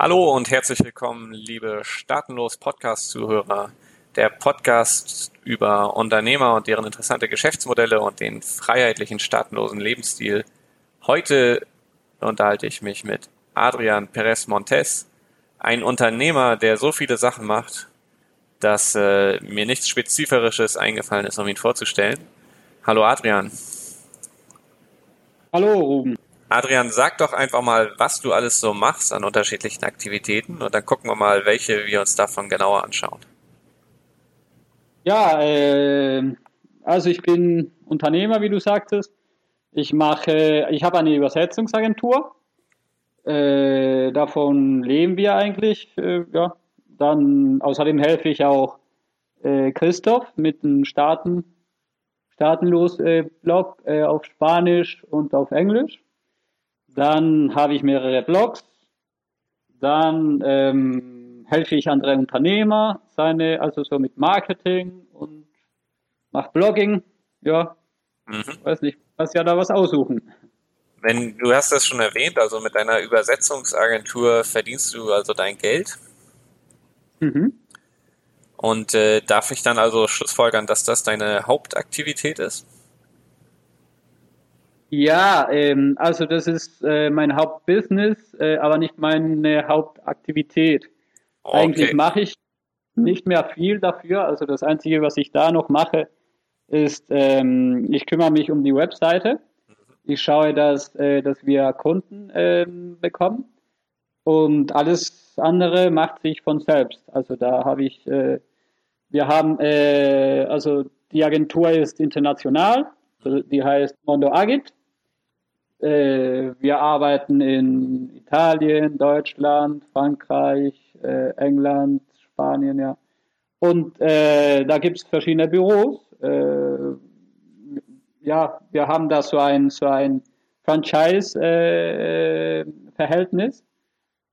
Hallo und herzlich willkommen, liebe Staatenlos Podcast-Zuhörer. Der Podcast über Unternehmer und deren interessante Geschäftsmodelle und den freiheitlichen staatenlosen Lebensstil. Heute unterhalte ich mich mit Adrian Perez Montes, ein Unternehmer, der so viele Sachen macht, dass äh, mir nichts Spezifisches eingefallen ist, um ihn vorzustellen. Hallo Adrian. Hallo Ruben. Adrian, sag doch einfach mal, was du alles so machst an unterschiedlichen Aktivitäten und dann gucken wir mal, welche wir uns davon genauer anschauen. Ja, äh, also ich bin Unternehmer, wie du sagtest. Ich mache, ich habe eine Übersetzungsagentur. Äh, davon leben wir eigentlich. Äh, ja. Dann außerdem helfe ich auch äh, Christoph mit einem Staaten, staatenlos äh, äh, auf Spanisch und auf Englisch. Dann habe ich mehrere Blogs. Dann ähm, helfe ich andere Unternehmer, seine, also so mit Marketing und mache Blogging. Ja, mhm. weiß nicht, kannst ja da was aussuchen. Wenn du hast das schon erwähnt, also mit deiner Übersetzungsagentur verdienst du also dein Geld. Mhm. Und äh, darf ich dann also schlussfolgern, dass das deine Hauptaktivität ist? Ja, ähm, also das ist äh, mein Hauptbusiness, äh, aber nicht meine Hauptaktivität. Okay. Eigentlich mache ich nicht mehr viel dafür. Also das Einzige, was ich da noch mache, ist, ähm, ich kümmere mich um die Webseite. Ich schaue, dass, äh, dass wir Kunden ähm, bekommen. Und alles andere macht sich von selbst. Also da habe ich, äh, wir haben, äh, also die Agentur ist international, die heißt Mondo Agit. Äh, wir arbeiten in Italien, Deutschland, Frankreich, äh, England, Spanien, ja. Und äh, da gibt es verschiedene Büros. Äh, ja, wir haben da so ein, so ein Franchise-Verhältnis.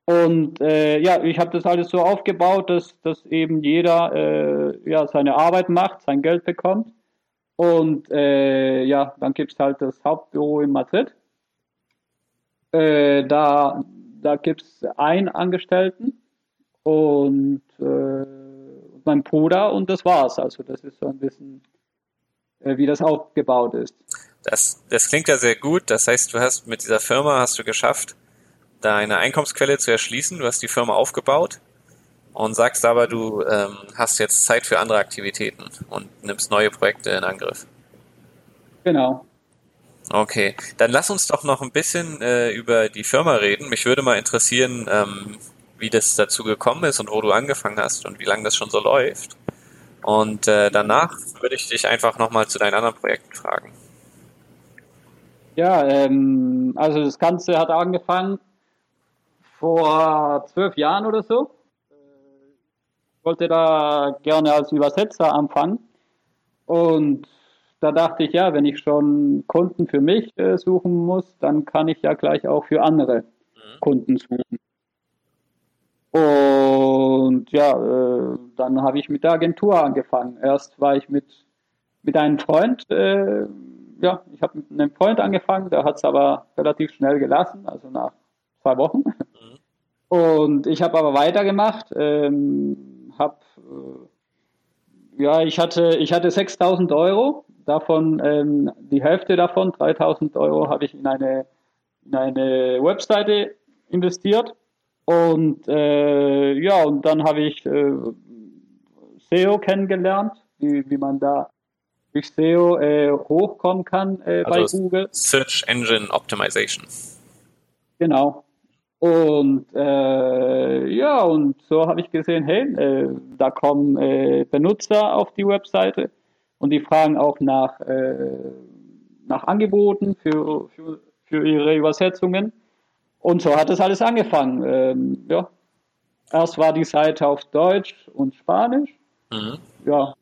Und äh, ja, ich habe das alles so aufgebaut, dass, dass eben jeder äh, ja, seine Arbeit macht, sein Geld bekommt. Und ja, dann gibt es halt das Hauptbüro in Madrid. Äh, da da gibt es einen Angestellten und äh, mein Bruder und das war's. Also das ist so ein bisschen, äh, wie das aufgebaut ist. Das, das klingt ja sehr gut. Das heißt, du hast mit dieser Firma hast du geschafft, deine Einkommensquelle zu erschließen. Du hast die Firma aufgebaut und sagst aber, du ähm, hast jetzt Zeit für andere Aktivitäten und nimmst neue Projekte in Angriff. Genau. Okay, dann lass uns doch noch ein bisschen äh, über die Firma reden. Mich würde mal interessieren, ähm, wie das dazu gekommen ist und wo du angefangen hast und wie lange das schon so läuft. Und äh, danach würde ich dich einfach nochmal zu deinen anderen Projekten fragen. Ja, ähm, also das Ganze hat angefangen vor zwölf Jahren oder so. Ich wollte da gerne als Übersetzer anfangen und da dachte ich, ja, wenn ich schon Kunden für mich äh, suchen muss, dann kann ich ja gleich auch für andere mhm. Kunden suchen. Und ja, äh, dann habe ich mit der Agentur angefangen. Erst war ich mit, mit einem Freund, äh, ja, ich habe mit einem Freund angefangen, der hat es aber relativ schnell gelassen, also nach zwei Wochen. Mhm. Und ich habe aber weitergemacht, ähm, habe äh, ja, ich hatte, ich hatte 6000 Euro davon, ähm, die Hälfte davon, 3000 Euro, habe ich in eine, in eine Webseite investiert. Und äh, ja, und dann habe ich äh, SEO kennengelernt, wie, wie man da durch SEO äh, hochkommen kann äh, also bei Google. Search Engine Optimization. Genau. Und äh, ja, und so habe ich gesehen, hey, äh, da kommen äh, Benutzer auf die Webseite und die fragen auch nach, äh, nach Angeboten für, für, für ihre Übersetzungen. Und so hat es alles angefangen. Ähm, ja. Erst war die Seite auf Deutsch und Spanisch. Mhm. Ja.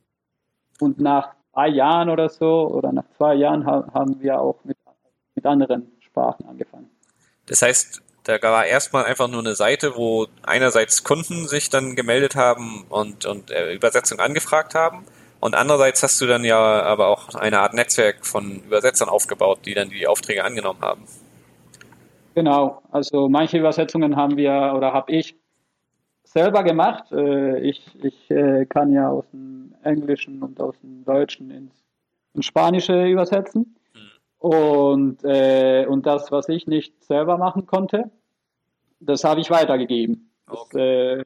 Und nach drei Jahren oder so, oder nach zwei Jahren haben wir auch mit, mit anderen Sprachen angefangen. Das heißt, da war erstmal einfach nur eine Seite, wo einerseits Kunden sich dann gemeldet haben und, und äh, Übersetzung angefragt haben und andererseits hast du dann ja aber auch eine Art Netzwerk von Übersetzern aufgebaut, die dann die Aufträge angenommen haben. Genau, also manche Übersetzungen haben wir oder habe ich selber gemacht. Äh, ich, ich äh, kann ja aus dem Englischen und aus dem Deutschen ins, ins Spanische übersetzen. Mhm. Und, äh, und das, was ich nicht selber machen konnte, das habe ich weitergegeben. Okay. Das, äh,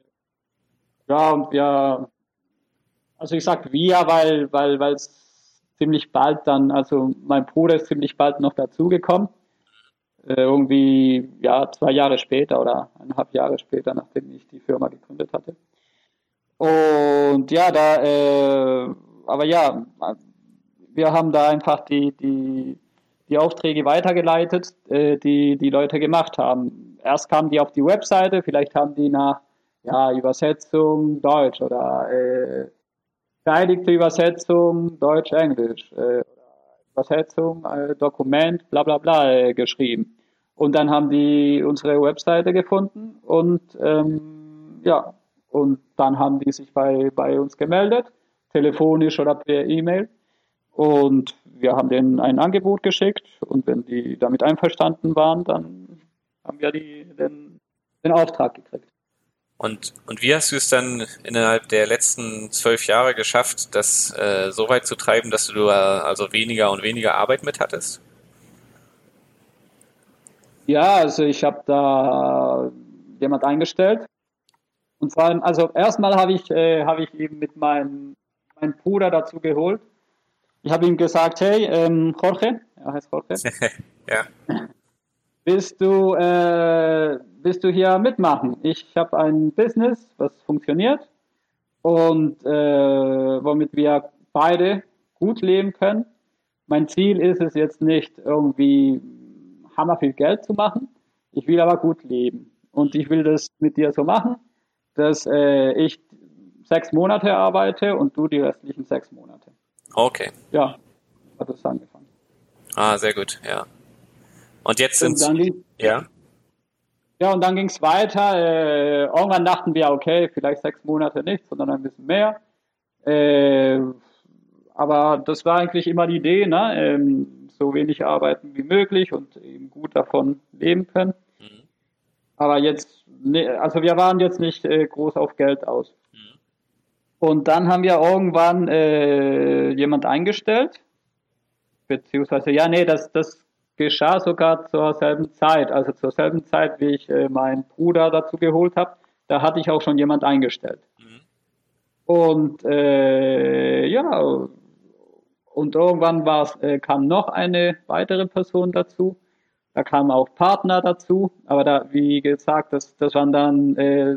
ja, und wir, also ich sag wir, weil, weil, weil es ziemlich bald dann, also mein Bruder ist ziemlich bald noch dazugekommen. Äh, irgendwie, ja, zwei Jahre später oder eineinhalb Jahre später, nachdem ich die Firma gegründet hatte. Und ja, da, äh, aber ja, wir haben da einfach die, die, die Aufträge weitergeleitet, äh, die die Leute gemacht haben. Erst kamen die auf die Webseite, vielleicht haben die nach ja, Übersetzung Deutsch oder äh, beteiligte Übersetzung Deutsch-Englisch, äh, Übersetzung, äh, Dokument, bla bla bla äh, geschrieben. Und dann haben die unsere Webseite gefunden und ähm, ja, und dann haben die sich bei, bei uns gemeldet, telefonisch oder per E-Mail. Und wir haben denen ein Angebot geschickt und wenn die damit einverstanden waren, dann haben wir die, den, den Auftrag gekriegt. Und, und wie hast du es dann innerhalb der letzten zwölf Jahre geschafft, das äh, so weit zu treiben, dass du äh, also weniger und weniger Arbeit mit hattest? Ja, also ich habe da jemand eingestellt. Und vor allem, also erstmal habe ich, äh, hab ich eben mit meinem mein Bruder dazu geholt. Ich habe ihm gesagt, hey, ähm, Jorge, er heißt Jorge. ja. Willst du, äh, willst du hier mitmachen? Ich habe ein Business, was funktioniert und äh, womit wir beide gut leben können. Mein Ziel ist es jetzt nicht irgendwie hammer viel Geld zu machen. Ich will aber gut leben und ich will das mit dir so machen, dass äh, ich sechs Monate arbeite und du die restlichen sechs Monate. Okay. Ja, hat es angefangen. Ah, sehr gut, ja. Und jetzt sind ja. Ja, und dann ging es weiter. Äh, irgendwann dachten wir, okay, vielleicht sechs Monate nicht, sondern ein bisschen mehr. Äh, aber das war eigentlich immer die Idee, ne? Ähm, so wenig arbeiten wie möglich und eben gut davon leben können. Mhm. Aber jetzt, ne, also wir waren jetzt nicht äh, groß auf Geld aus. Mhm. Und dann haben wir irgendwann äh, jemand eingestellt, beziehungsweise, ja, nee, das, das geschah sogar zur selben Zeit, also zur selben Zeit, wie ich äh, meinen Bruder dazu geholt habe. Da hatte ich auch schon jemand eingestellt. Mhm. Und äh, ja, und irgendwann äh, kam noch eine weitere Person dazu. Da kamen auch Partner dazu, aber da, wie gesagt, das, das waren dann äh,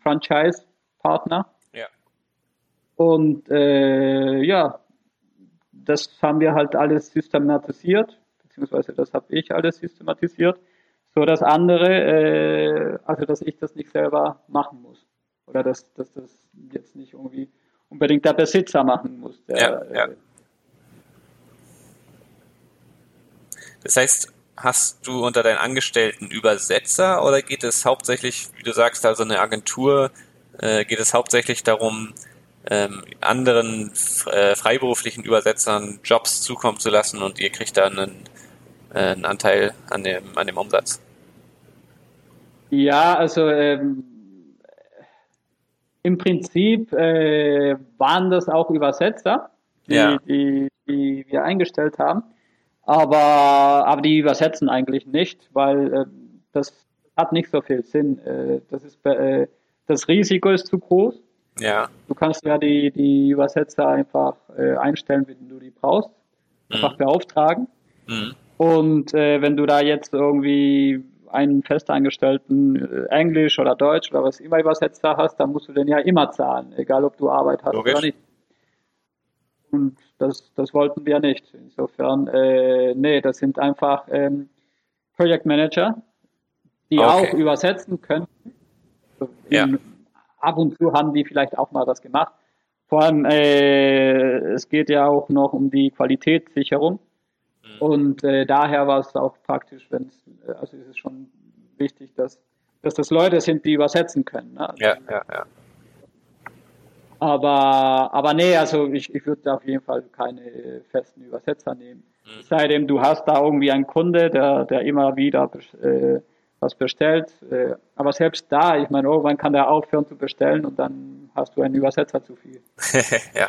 Franchise-Partner. Ja. Und äh, ja, das haben wir halt alles systematisiert beziehungsweise das habe ich alles systematisiert, so dass andere, äh, also dass ich das nicht selber machen muss. Oder dass, dass das jetzt nicht irgendwie unbedingt der Besitzer machen muss. Der, ja, ja. Äh, das heißt, hast du unter deinen Angestellten Übersetzer oder geht es hauptsächlich, wie du sagst, also eine Agentur, äh, geht es hauptsächlich darum, ähm, anderen äh, freiberuflichen Übersetzern Jobs zukommen zu lassen und ihr kriegt dann einen einen Anteil an dem, an dem Umsatz? Ja, also ähm, im Prinzip äh, waren das auch Übersetzer, die, ja. die, die wir eingestellt haben. Aber, aber die übersetzen eigentlich nicht, weil äh, das hat nicht so viel Sinn. Äh, das, ist, äh, das Risiko ist zu groß. Ja. Du kannst ja die, die Übersetzer einfach äh, einstellen, wenn du die brauchst. Einfach mhm. beauftragen. Mhm. Und äh, wenn du da jetzt irgendwie einen festangestellten äh, Englisch oder Deutsch oder was immer Übersetzer hast, dann musst du den ja immer zahlen, egal ob du Arbeit hast Logisch. oder nicht. Und das, das wollten wir nicht. Insofern, äh, nee, das sind einfach ähm, Projektmanager, die okay. auch übersetzen können. Ja. Ab und zu haben die vielleicht auch mal was gemacht. Vor allem, äh, es geht ja auch noch um die Qualitätssicherung. Mhm. Und äh, daher war es auch praktisch, wenn es, äh, also ist es schon wichtig, dass, dass das Leute sind, die übersetzen können. Ne? Also, ja, ja, ja. Aber, aber nee, also ich, ich würde auf jeden Fall keine festen Übersetzer nehmen. Mhm. Seitdem du hast da irgendwie einen Kunde, der, der immer wieder äh, was bestellt. Äh, aber selbst da, ich meine, irgendwann kann der aufhören zu bestellen und dann hast du einen Übersetzer zu viel. ja.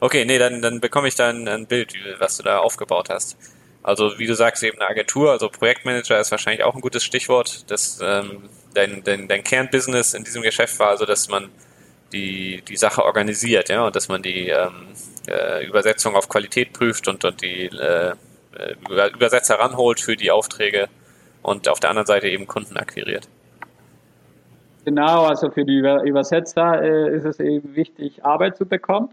Okay, nee, dann, dann bekomme ich da ein, Bild, was du da aufgebaut hast. Also wie du sagst, eben eine Agentur, also Projektmanager ist wahrscheinlich auch ein gutes Stichwort. Das, ähm, dein, dein, dein Kernbusiness in diesem Geschäft war also, dass man die, die Sache organisiert, ja, und dass man die ähm, äh, Übersetzung auf Qualität prüft und, und die äh, Übersetzer ranholt für die Aufträge und auf der anderen Seite eben Kunden akquiriert. Genau, also für die Übersetzer äh, ist es eben wichtig, Arbeit zu bekommen.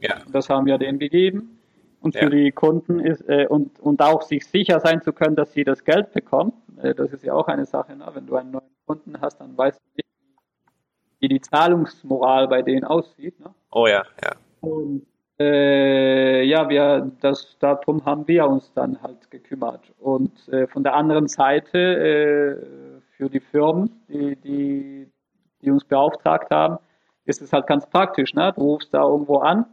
Ja. Das haben wir denen gegeben. Und für ja. die Kunden ist, äh, und, und auch sich sicher sein zu können, dass sie das Geld bekommen. Äh, das ist ja auch eine Sache. Ne? Wenn du einen neuen Kunden hast, dann weißt du nicht, wie die Zahlungsmoral bei denen aussieht. Ne? Oh ja, ja. Und äh, ja, wir, das, darum haben wir uns dann halt gekümmert. Und äh, von der anderen Seite äh, für die Firmen, die, die, die uns beauftragt haben, ist es halt ganz praktisch. Ne? Du rufst da irgendwo an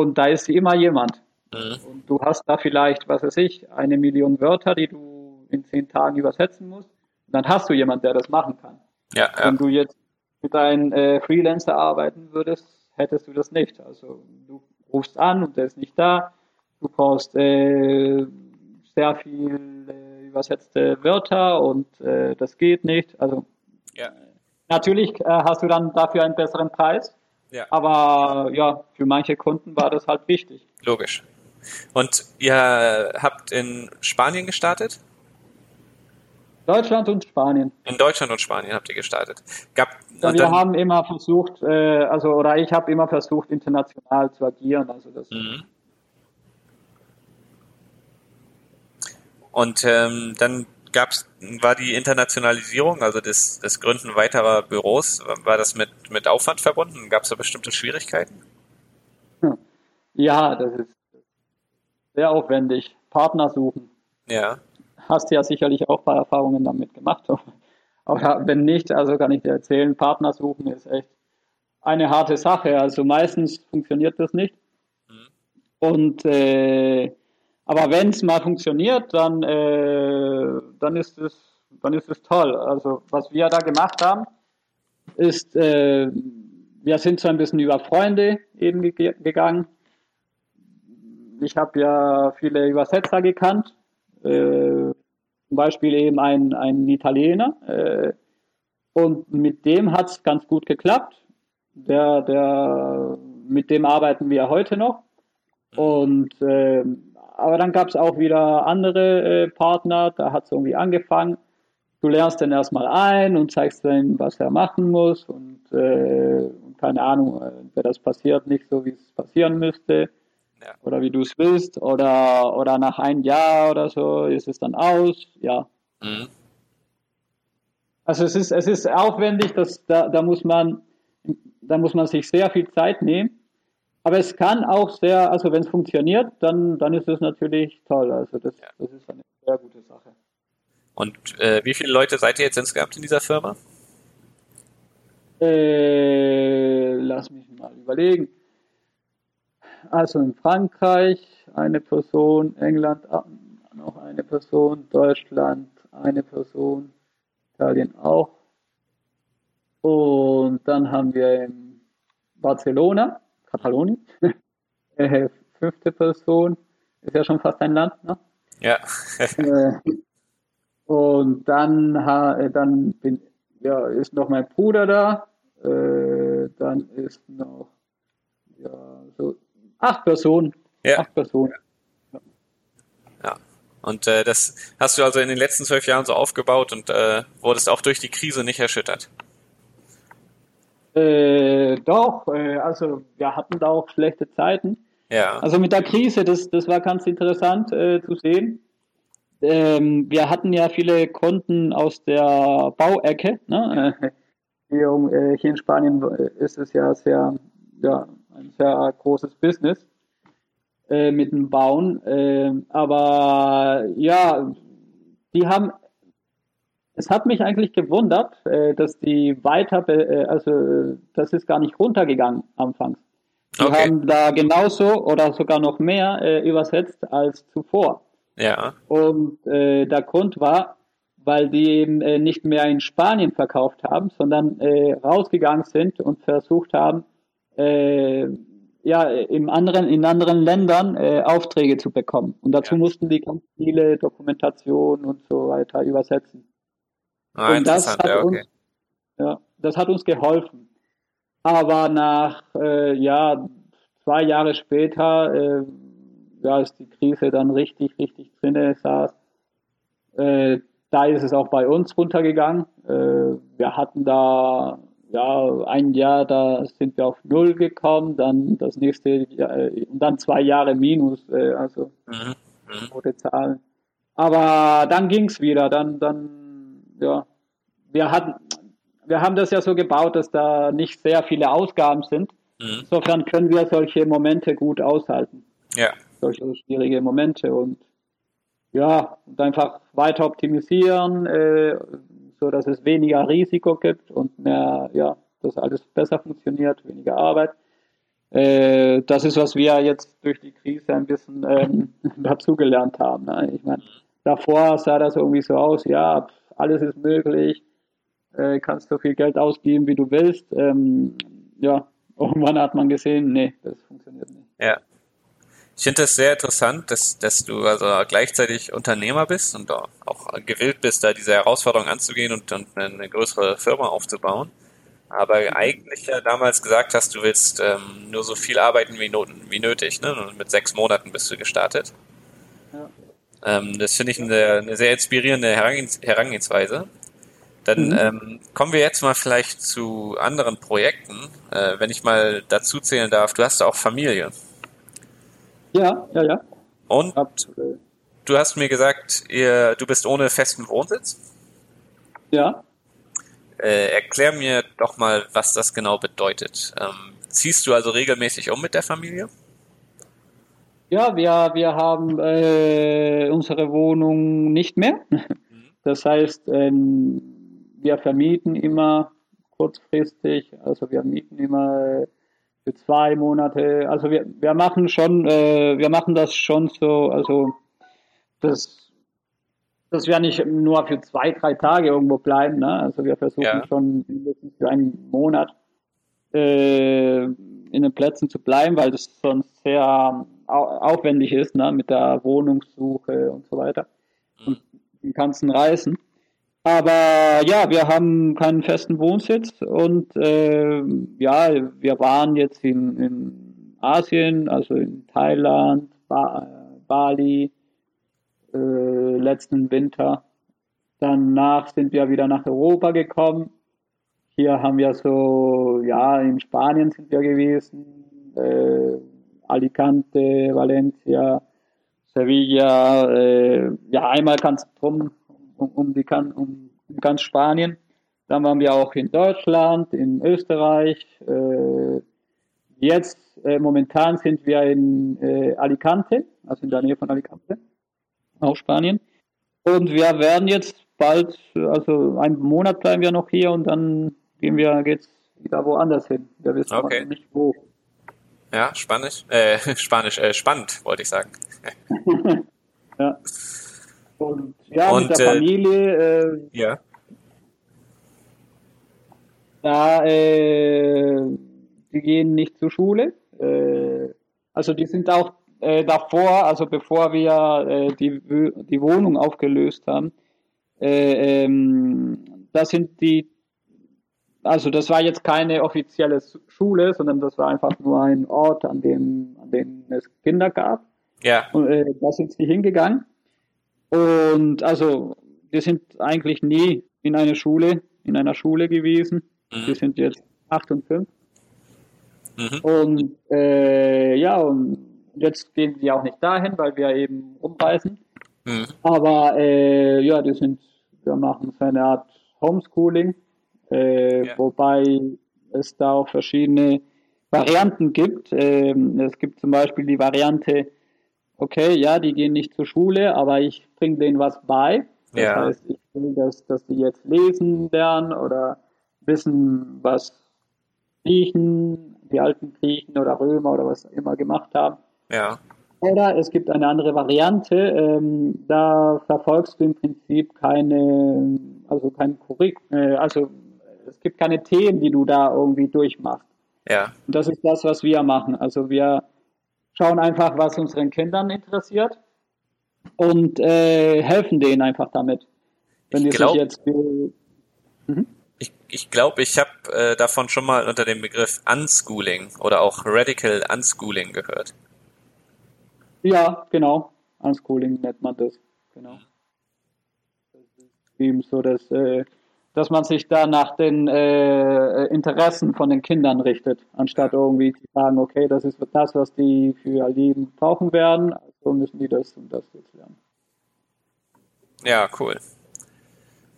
und da ist immer jemand. Mhm. Und du hast da vielleicht, was weiß ich, eine Million Wörter, die du in zehn Tagen übersetzen musst. Und dann hast du jemand, der das machen kann. Ja, ja. Wenn du jetzt mit einem äh, Freelancer arbeiten würdest, hättest du das nicht. Also du rufst an und der ist nicht da. Du brauchst äh, sehr viel äh, übersetzte Wörter und äh, das geht nicht. Also ja. natürlich äh, hast du dann dafür einen besseren Preis. Ja. Aber ja, für manche Kunden war das halt wichtig. Logisch. Und ihr habt in Spanien gestartet? Deutschland und Spanien. In Deutschland und Spanien habt ihr gestartet. Gab, ja, wir haben immer versucht, äh, also oder ich habe immer versucht, international zu agieren. Also das. Mhm. Und ähm, dann gab's, war die Internationalisierung, also das, das Gründen weiterer Büros, war das mit, mit Aufwand verbunden? Gab es da bestimmte Schwierigkeiten? Hm. Ja, das ist sehr aufwendig. Partner suchen. Ja hast ja sicherlich auch ein paar Erfahrungen damit gemacht. Aber wenn nicht, also kann ich dir erzählen, Partner suchen ist echt eine harte Sache. Also meistens funktioniert das nicht. Mhm. Und äh, aber wenn es mal funktioniert, dann, äh, dann ist es dann ist es toll. Also was wir da gemacht haben, ist, äh, wir sind so ein bisschen über Freunde eben ge gegangen. Ich habe ja viele Übersetzer gekannt, äh, zum Beispiel eben ein, ein Italiener. Äh, und mit dem hat es ganz gut geklappt. Der, der, mit dem arbeiten wir heute noch. Und äh, aber dann gab es auch wieder andere äh, Partner, da hat es irgendwie angefangen. Du lernst den erstmal ein und zeigst ihm, was er machen muss und, äh, keine Ahnung, äh, wenn das passiert nicht so, wie es passieren müsste ja. oder wie du es willst oder, oder nach einem Jahr oder so ist es dann aus, ja. Mhm. Also es ist, es ist aufwendig, dass, da, da, muss man, da muss man sich sehr viel Zeit nehmen. Aber es kann auch sehr, also wenn es funktioniert, dann, dann ist es natürlich toll. Also das, ja. das ist eine sehr gute Sache. Und äh, wie viele Leute seid ihr jetzt insgesamt in dieser Firma? Äh, lass mich mal überlegen also in Frankreich eine Person, England noch eine Person, Deutschland eine Person, Italien auch. Und dann haben wir in Barcelona, Katalonien, äh, fünfte Person, ist ja schon fast ein Land, ne? Ja. Äh, und dann, äh, dann bin, ja, ist noch mein Bruder da, dann ist noch ja, so Acht Personen. Ja. Acht Personen. Ja. ja. Und äh, das hast du also in den letzten zwölf Jahren so aufgebaut und äh, wurdest auch durch die Krise nicht erschüttert? Äh, doch, äh, also wir hatten da auch schlechte Zeiten. Ja. Also mit der Krise, das, das war ganz interessant äh, zu sehen. Ähm, wir hatten ja viele Kunden aus der Bauecke. Ne? Hier, äh, hier in Spanien ist es ja sehr ja, ein sehr großes Business äh, mit dem Bauen. Äh, aber ja, die haben, es hat mich eigentlich gewundert, äh, dass die weiter, äh, also das ist gar nicht runtergegangen anfangs. Die okay. haben da genauso oder sogar noch mehr äh, übersetzt als zuvor. Ja. Und äh, der Grund war, weil die eben äh, nicht mehr in Spanien verkauft haben, sondern äh, rausgegangen sind und versucht haben, äh, ja, im anderen, in anderen Ländern äh, Aufträge zu bekommen. Und dazu ja. mussten die ganz viele Dokumentationen und so weiter übersetzen. Ah, und das hat, ja, okay. uns, ja, das hat uns geholfen. Aber nach äh, ja, zwei Jahre später, äh, ja, als die Krise dann richtig, richtig drinne saß, äh, da ist es auch bei uns runtergegangen. Äh, wir hatten da ja ein Jahr, da sind wir auf Null gekommen, dann das nächste Jahr, äh, und dann zwei Jahre Minus, äh, also mhm. mhm. rote Zahlen. Aber dann ging es wieder, dann, dann, ja, wir hatten, wir haben das ja so gebaut, dass da nicht sehr viele Ausgaben sind. Mhm. Insofern können wir solche Momente gut aushalten. Ja. Solche schwierige Momente und ja, und einfach weiter optimisieren, äh, so dass es weniger Risiko gibt und mehr, ja, dass alles besser funktioniert, weniger Arbeit. Äh, das ist, was wir jetzt durch die Krise ein bisschen ähm, dazugelernt haben. Ne? Ich meine, davor sah das irgendwie so aus, ja, alles ist möglich, äh, kannst so viel Geld ausgeben, wie du willst. Ähm, ja, irgendwann hat man gesehen, nee, das funktioniert nicht. Ja. Ich finde das sehr interessant, dass, dass du also gleichzeitig Unternehmer bist und auch gewillt bist, da diese Herausforderung anzugehen und, und eine größere Firma aufzubauen. Aber eigentlich ja damals gesagt hast, du willst ähm, nur so viel arbeiten wie, wie nötig. Ne? Und mit sechs Monaten bist du gestartet. Ähm, das finde ich eine, eine, sehr inspirierende Herangehensweise. Dann mhm. ähm, kommen wir jetzt mal vielleicht zu anderen Projekten. Äh, wenn ich mal dazu zählen darf, du hast auch Familie. Ja, ja, ja. Und Absolut. du hast mir gesagt, ihr, du bist ohne festen Wohnsitz? Ja. Äh, erklär mir doch mal, was das genau bedeutet. Ähm, ziehst du also regelmäßig um mit der Familie? Ja, wir, wir haben äh, unsere Wohnung nicht mehr. Das heißt, ähm, wir vermieten immer kurzfristig, also wir mieten immer für zwei Monate. Also wir, wir machen schon, äh, wir machen das schon so, also das, dass wir nicht nur für zwei, drei Tage irgendwo bleiben. Ne? Also wir versuchen ja. schon mindestens für einen Monat äh, in den Plätzen zu bleiben, weil das sonst sehr aufwendig ist ne? mit der Wohnungssuche und so weiter mhm. und den ganzen Reisen. Aber ja, wir haben keinen festen Wohnsitz und äh, ja, wir waren jetzt in, in Asien, also in Thailand, ba Bali, äh, letzten Winter. Danach sind wir wieder nach Europa gekommen. Hier haben wir so, ja, in Spanien sind wir gewesen, äh, Alicante, Valencia, Sevilla, äh, ja, einmal ganz drum um, um, die, um, um ganz Spanien. Dann waren wir auch in Deutschland, in Österreich. Äh, jetzt, äh, momentan sind wir in äh, Alicante, also in der Nähe von Alicante, auch Spanien. Und wir werden jetzt bald, also einen Monat bleiben wir noch hier und dann gehen wir jetzt wieder woanders hin. Wir wissen okay. nicht wo. Ja, Spanisch, äh, Spanisch, äh, spannend, wollte ich sagen. ja. Und ja, und, mit der äh, Familie. Äh, ja. Da, äh, die gehen nicht zur Schule. Äh, also die sind auch äh, davor, also bevor wir äh, die, die Wohnung aufgelöst haben, äh, ähm, da sind die, also das war jetzt keine offizielle Schule, sondern das war einfach nur ein Ort, an dem, an dem es Kinder gab. Ja. Und äh, da sind sie hingegangen. Und also wir sind eigentlich nie in einer Schule, in einer Schule gewesen. Mhm. Wir sind jetzt acht und fünf. Mhm. Und äh, ja, und jetzt gehen wir auch nicht dahin, weil wir eben umreisen. Mhm. Aber äh, ja, die sind, wir machen so eine Art Homeschooling, äh, ja. wobei es da auch verschiedene Varianten gibt. Ähm, es gibt zum Beispiel die Variante, okay, ja, die gehen nicht zur Schule, aber ich bringe denen was bei. Das ja. heißt, ich will, dass, dass die jetzt lesen lernen oder wissen, was riechen, die alten Griechen oder Römer oder was immer gemacht haben. Ja. Oder es gibt eine andere Variante, ähm, da verfolgst du im Prinzip keine, also kein Curric, äh, also es gibt keine Themen, die du da irgendwie durchmachst. Ja. Und das ist das, was wir machen. Also wir schauen einfach, was unseren Kindern interessiert und äh, helfen denen einfach damit. Wenn ich glaube, jetzt mhm. ich, ich, glaub, ich habe äh, davon schon mal unter dem Begriff Unschooling oder auch Radical Unschooling gehört. Ja, genau. Unschooling nennt man das. Genau. Das ist eben so, dass, äh, dass man sich da nach den äh, Interessen von den Kindern richtet, anstatt irgendwie zu sagen, okay, das ist das, was die für ihr Leben brauchen werden, also müssen die das und das jetzt lernen. Ja, cool.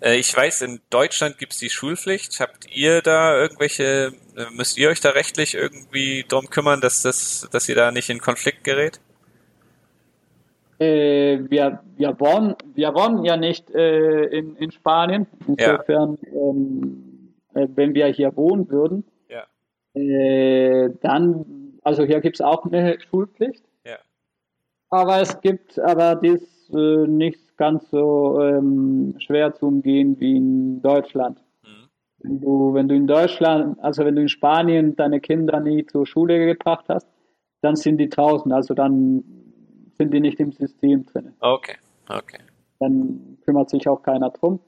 Äh, ich weiß, in Deutschland gibt es die Schulpflicht. Habt ihr da irgendwelche, äh, müsst ihr euch da rechtlich irgendwie drum kümmern, dass das, dass ihr da nicht in Konflikt gerät? Äh, wir, wir, wohnen, wir wohnen ja nicht äh, in, in Spanien. Insofern, ja. ähm, äh, wenn wir hier wohnen würden, ja. Äh, dann, also hier gibt es auch eine Schulpflicht. Ja. Aber es gibt aber das äh, nicht ganz so ähm, schwer zu umgehen wie in Deutschland. Mhm. Wenn du, wenn du in Deutschland, also wenn du in Spanien deine Kinder nie zur Schule gebracht hast, dann sind die draußen. Also dann sind die nicht im System drin. Okay, okay. Dann kümmert sich auch keiner drum.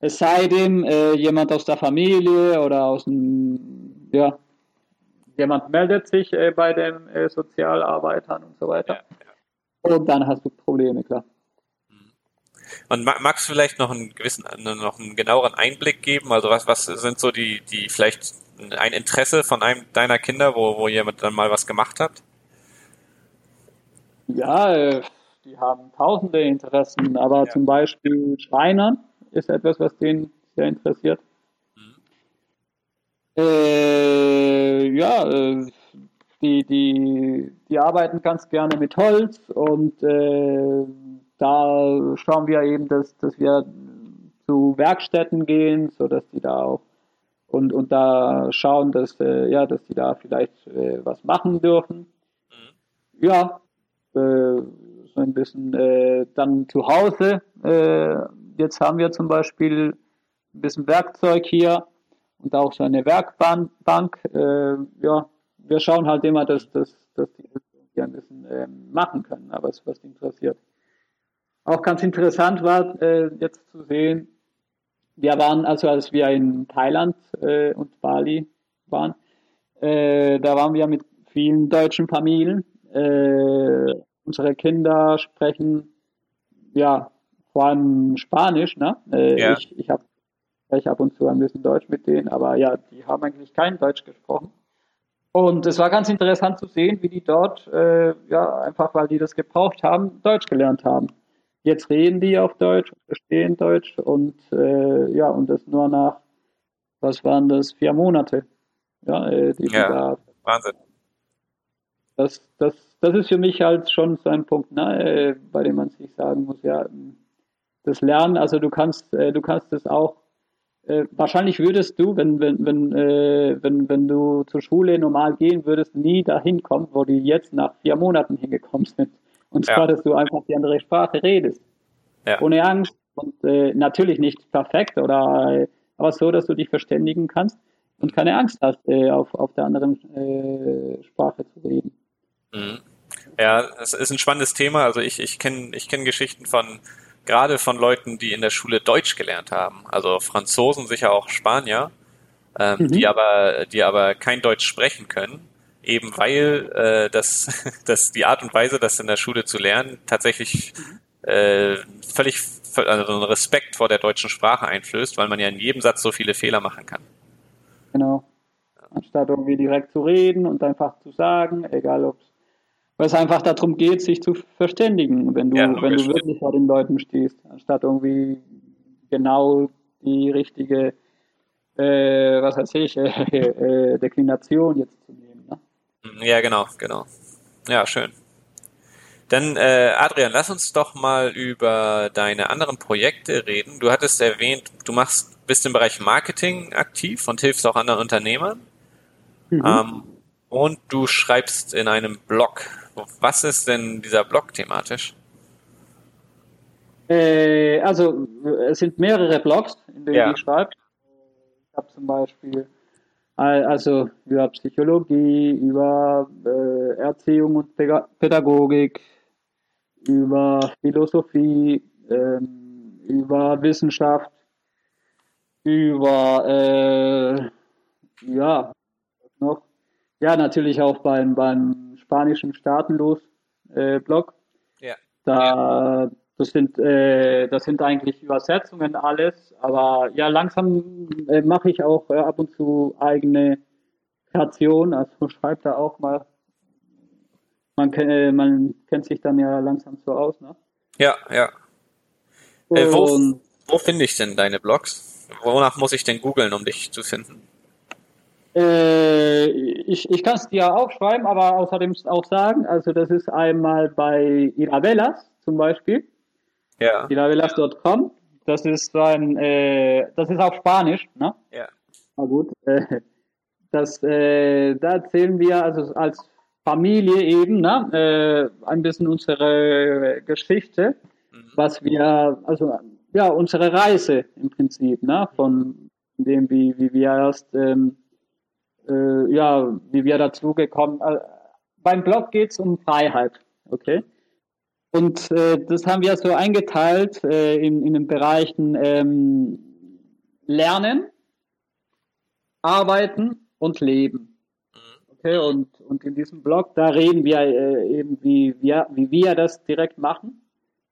Es sei denn, äh, jemand aus der Familie oder aus dem, ja, jemand meldet sich äh, bei den äh, Sozialarbeitern und so weiter. Ja, ja. Und dann hast du Probleme, klar. Mhm. Und magst du vielleicht noch einen gewissen, noch einen genaueren Einblick geben? Also was, was sind so die, die vielleicht ein Interesse von einem deiner Kinder, wo, wo jemand dann mal was gemacht hat? Ja, äh, die haben tausende Interessen, aber ja. zum Beispiel Schreinern ist etwas, was den sehr interessiert. Mhm. Äh, ja, äh, die, die, die arbeiten ganz gerne mit Holz und äh, da schauen wir eben, dass, dass wir zu Werkstätten gehen, sodass die da auch und, und da schauen, dass, äh, ja, dass die da vielleicht äh, was machen dürfen. Mhm. Ja, äh, so ein bisschen äh, dann zu Hause. Äh, jetzt haben wir zum Beispiel ein bisschen Werkzeug hier und auch so eine Werkbank. Äh, ja, wir schauen halt immer, dass, dass, dass die das ein bisschen äh, machen können, aber es was interessiert. Auch ganz interessant war äh, jetzt zu sehen, wir waren, also als wir in Thailand und Bali waren, da waren wir mit vielen deutschen Familien äh, unsere Kinder sprechen ja vor allem Spanisch, ne? Äh, ja. Ich, ich habe ich ab und zu ein bisschen Deutsch mit denen, aber ja, die haben eigentlich kein Deutsch gesprochen. Und es war ganz interessant zu sehen, wie die dort, äh, ja, einfach weil die das gebraucht haben, Deutsch gelernt haben. Jetzt reden die auf Deutsch, verstehen Deutsch und äh, ja, und das nur nach, was waren das, vier Monate. Ja, äh, die ja da, Wahnsinn. Das, das, das ist für mich halt schon so ein Punkt, ne, äh, bei dem man sich sagen muss, ja, das Lernen, also du kannst, äh, du kannst es auch, äh, wahrscheinlich würdest du, wenn, wenn, wenn, wenn, wenn du zur Schule normal gehen würdest, nie dahin kommen, wo die jetzt nach vier Monaten hingekommen sind. Und zwar, ja. dass du einfach die andere Sprache redest. Ja. Ohne Angst und natürlich nicht perfekt oder aber so, dass du dich verständigen kannst und keine Angst hast, auf, auf der anderen Sprache zu reden. Mhm. Ja, es ist ein spannendes Thema. Also ich, ich kenne ich kenn Geschichten von, gerade von Leuten, die in der Schule Deutsch gelernt haben. Also Franzosen, sicher auch Spanier, ähm, mhm. die aber, die aber kein Deutsch sprechen können. Eben weil äh, das, das die Art und Weise, das in der Schule zu lernen, tatsächlich äh, völlig also einen Respekt vor der deutschen Sprache einflößt, weil man ja in jedem Satz so viele Fehler machen kann. Genau. Anstatt irgendwie direkt zu reden und einfach zu sagen, egal ob es weil es einfach darum geht, sich zu verständigen, wenn du, ja, wenn du wirklich vor den Leuten stehst, anstatt irgendwie genau die richtige, äh, was weiß ich, äh, äh, Deklination jetzt zu nehmen. Ne? Ja, genau, genau. Ja, schön. Dann, äh, Adrian, lass uns doch mal über deine anderen Projekte reden. Du hattest erwähnt, du machst, bist im Bereich Marketing aktiv und hilfst auch anderen Unternehmern. Mhm. Ähm, Und du schreibst in einem Blog. Was ist denn dieser Blog thematisch? Äh, also es sind mehrere Blogs, in denen ja. ich schreibe. Ich habe zum Beispiel also über Psychologie, über äh, Erziehung und Pädagogik, über Philosophie, ähm, über Wissenschaft, über äh, ja noch ja natürlich auch beim beim spanischen Staatenlos äh. Ja. Da das sind, äh, das sind eigentlich Übersetzungen alles, aber ja, langsam äh, mache ich auch äh, ab und zu eigene Kreation, also schreibt da auch mal. Man, äh, man kennt sich dann ja langsam so aus, ne? Ja, ja. Äh, wo, wo finde ich denn deine Blogs? Wonach muss ich denn googeln, um dich zu finden? Äh, ich ich kann es dir aufschreiben, aber außerdem auch sagen, also das ist einmal bei Iravelas zum Beispiel. Ja. Ilavelas.com. Das ist ein, äh, das ist auf Spanisch, ne? Ja. Na gut. Äh, das, äh, da erzählen wir also als Familie eben, ne? Äh, ein bisschen unsere Geschichte, mhm. was wir, also ja, unsere Reise im Prinzip, ne? Von dem, wie, wie wir erst, ähm, äh, ja, wie wir dazu gekommen. Äh, beim Blog geht es um Freiheit, okay? Und äh, das haben wir so eingeteilt äh, in, in den Bereichen ähm, Lernen, Arbeiten und Leben. Okay, und, und in diesem Blog, da reden wir äh, eben, wie wir, wie wir das direkt machen.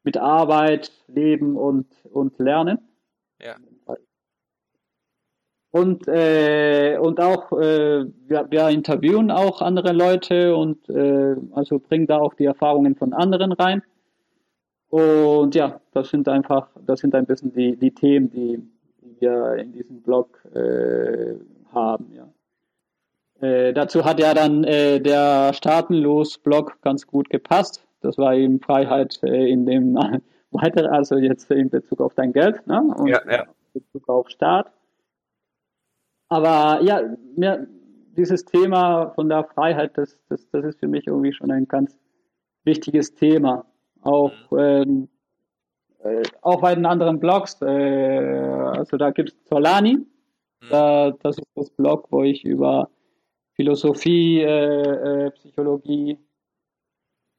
Mit Arbeit, Leben und, und Lernen. Ja. Und, äh, und auch, äh, wir, wir interviewen auch andere Leute und äh, also bringen da auch die Erfahrungen von anderen rein. Und ja, das sind einfach, das sind ein bisschen die, die Themen, die, die wir in diesem Blog äh, haben. Ja. Äh, dazu hat ja dann äh, der Staatenlos-Blog ganz gut gepasst. Das war eben Freiheit in dem weiter, also jetzt in Bezug auf dein Geld ne? und ja, ja. in Bezug auf Staat. Aber ja, mir, dieses Thema von der Freiheit, das, das, das ist für mich irgendwie schon ein ganz wichtiges Thema. Auch, mhm. ähm, äh, auch bei den anderen Blogs. Äh, also da gibt es Solani. Mhm. Da, das ist das Blog, wo ich über Philosophie, äh, äh, Psychologie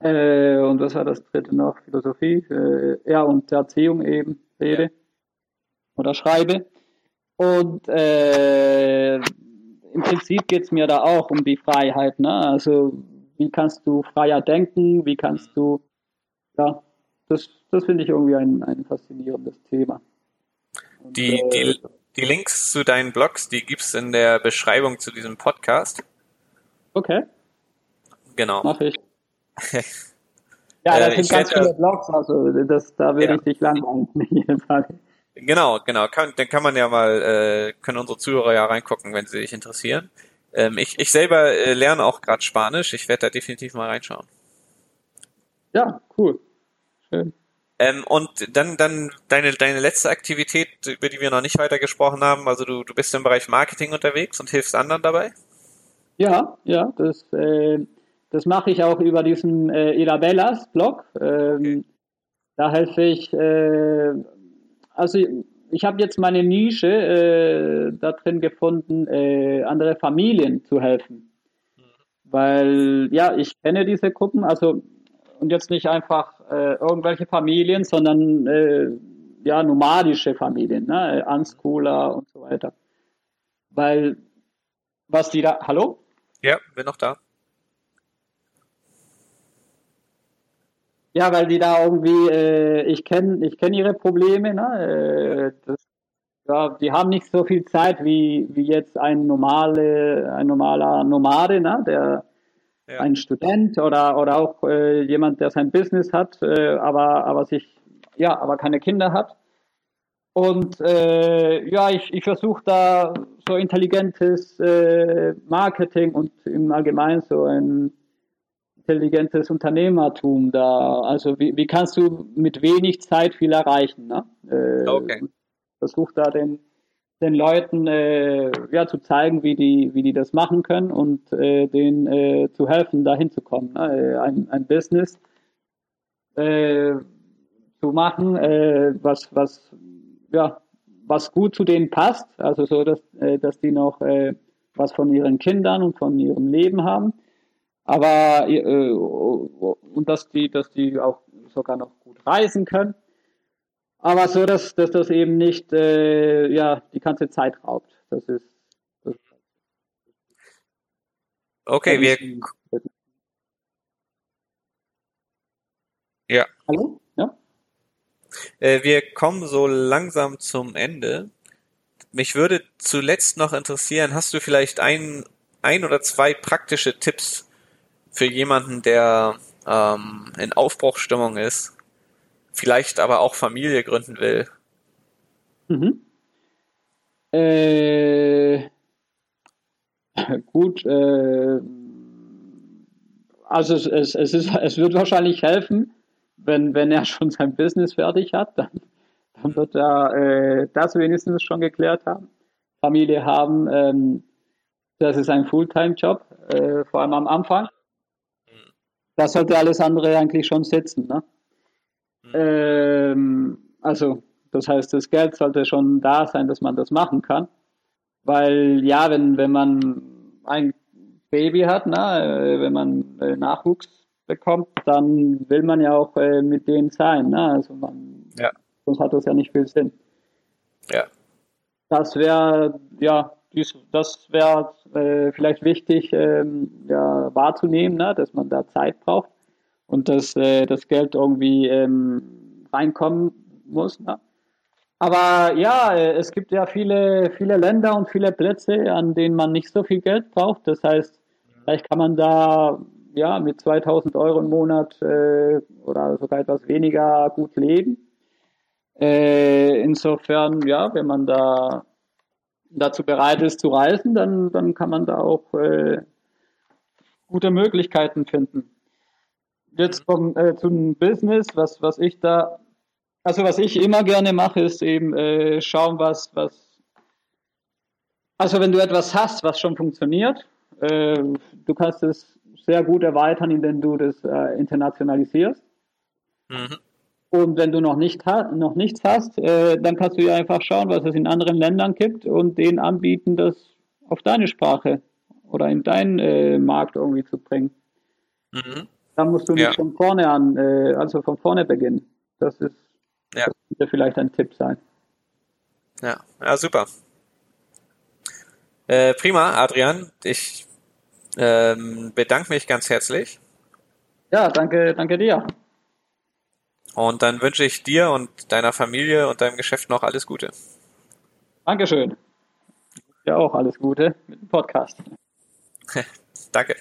äh, und was war das dritte noch? Philosophie, äh, ja, und Erziehung eben rede ja. oder schreibe. Und äh, im Prinzip geht es mir da auch um die Freiheit. Ne? Also wie kannst du freier denken, wie kannst du ja, das, das finde ich irgendwie ein, ein faszinierendes Thema. Und, die, äh, die, die Links zu deinen Blogs, die gibt es in der Beschreibung zu diesem Podcast. Okay. Genau. Mach ich. ja, da äh, sind ganz viele Blogs, also das, da würde ja. ich dich langweilen. Genau, genau. Kann, dann kann man ja mal, äh, können unsere Zuhörer ja reingucken, wenn sie sich interessieren. Ähm, ich, ich selber äh, lerne auch gerade Spanisch. Ich werde da definitiv mal reinschauen. Ja, cool. Schön. Ähm, und dann, dann deine, deine letzte Aktivität, über die wir noch nicht weiter gesprochen haben, also du, du bist im Bereich Marketing unterwegs und hilfst anderen dabei? Ja, ja, das, äh, das mache ich auch über diesen äh, Elabellas Blog. Ähm, okay. Da helfe ich, äh, also ich habe jetzt meine Nische äh, da drin gefunden, äh, andere Familien zu helfen. Weil, ja, ich kenne diese Gruppen, also und jetzt nicht einfach äh, irgendwelche Familien, sondern äh, ja nomadische Familien, ne? Unschooler und so weiter. Weil was die da, hallo? Ja, bin noch da. Ja, weil die da irgendwie, äh, ich kenne ich kenn ihre Probleme, ne? Äh, das, ja, die haben nicht so viel Zeit wie, wie jetzt ein normale, ein normaler Nomade, ne? Der ja. ein Student oder, oder auch äh, jemand, der sein Business hat, äh, aber, aber sich, ja, aber keine Kinder hat. Und äh, ja, ich, ich versuche da so intelligentes äh, Marketing und im Allgemeinen so ein intelligentes Unternehmertum da. Also wie, wie kannst du mit wenig Zeit viel erreichen? Ne? Äh, okay. Versuch da den, den Leuten äh, ja, zu zeigen, wie die, wie die das machen können und äh, denen äh, zu helfen, da hinzukommen. Ne? Äh, ein, ein Business äh, zu machen, was, was, ja, was gut zu denen passt, also so, dass, dass die noch was von ihren Kindern und von ihrem Leben haben, aber äh, und dass die, dass die auch sogar noch gut reisen können, aber so, dass, dass das eben nicht äh, ja die ganze Zeit raubt. Das ist das Okay, wir ja. Hallo? Äh, wir kommen so langsam zum Ende. Mich würde zuletzt noch interessieren, hast du vielleicht ein, ein oder zwei praktische Tipps für jemanden, der ähm, in Aufbruchstimmung ist, vielleicht aber auch Familie gründen will? Mhm. Äh, gut, äh, also es, es, es, ist, es wird wahrscheinlich helfen, wenn, wenn er schon sein Business fertig hat, dann, dann wird er äh, das wenigstens schon geklärt haben. Familie haben, ähm, das ist ein Fulltime-Job, äh, vor allem am Anfang. Das sollte alles andere eigentlich schon sitzen. Ne? Ähm, also, das heißt, das Geld sollte schon da sein, dass man das machen kann. Weil, ja, wenn, wenn man ein Baby hat, ne, äh, wenn man äh, Nachwuchs bekommt, dann will man ja auch äh, mit denen sein. Ne? Also man, ja. sonst hat das ja nicht viel Sinn. Ja. Das wäre, ja, dies, das wäre äh, vielleicht wichtig ähm, ja, wahrzunehmen, ne? dass man da Zeit braucht und dass äh, das Geld irgendwie ähm, reinkommen muss. Ne? Aber ja, äh, es gibt ja viele, viele Länder und viele Plätze, an denen man nicht so viel Geld braucht. Das heißt, vielleicht kann man da ja, mit 2000 Euro im Monat äh, oder sogar etwas weniger gut leben. Äh, insofern, ja, wenn man da dazu bereit ist zu reisen, dann, dann kann man da auch äh, gute Möglichkeiten finden. Jetzt vom, äh, zum Business, was, was ich da, also was ich immer gerne mache, ist eben äh, schauen, was, was, also wenn du etwas hast, was schon funktioniert, äh, du kannst es sehr gut erweitern, indem du das äh, internationalisierst. Mhm. Und wenn du noch, nicht noch nichts hast, äh, dann kannst du ja einfach schauen, was es in anderen Ländern gibt und denen anbieten, das auf deine Sprache oder in deinen äh, Markt irgendwie zu bringen. Mhm. Dann musst du nicht ja. von vorne an, äh, also von vorne beginnen. Das ist ja. das könnte vielleicht ein Tipp sein. Ja, ja super. Äh, prima, Adrian. Ich ähm, bedanke mich ganz herzlich. Ja, danke, danke dir. Und dann wünsche ich dir und deiner Familie und deinem Geschäft noch alles Gute. Dankeschön. Ja, auch alles Gute mit dem Podcast. danke.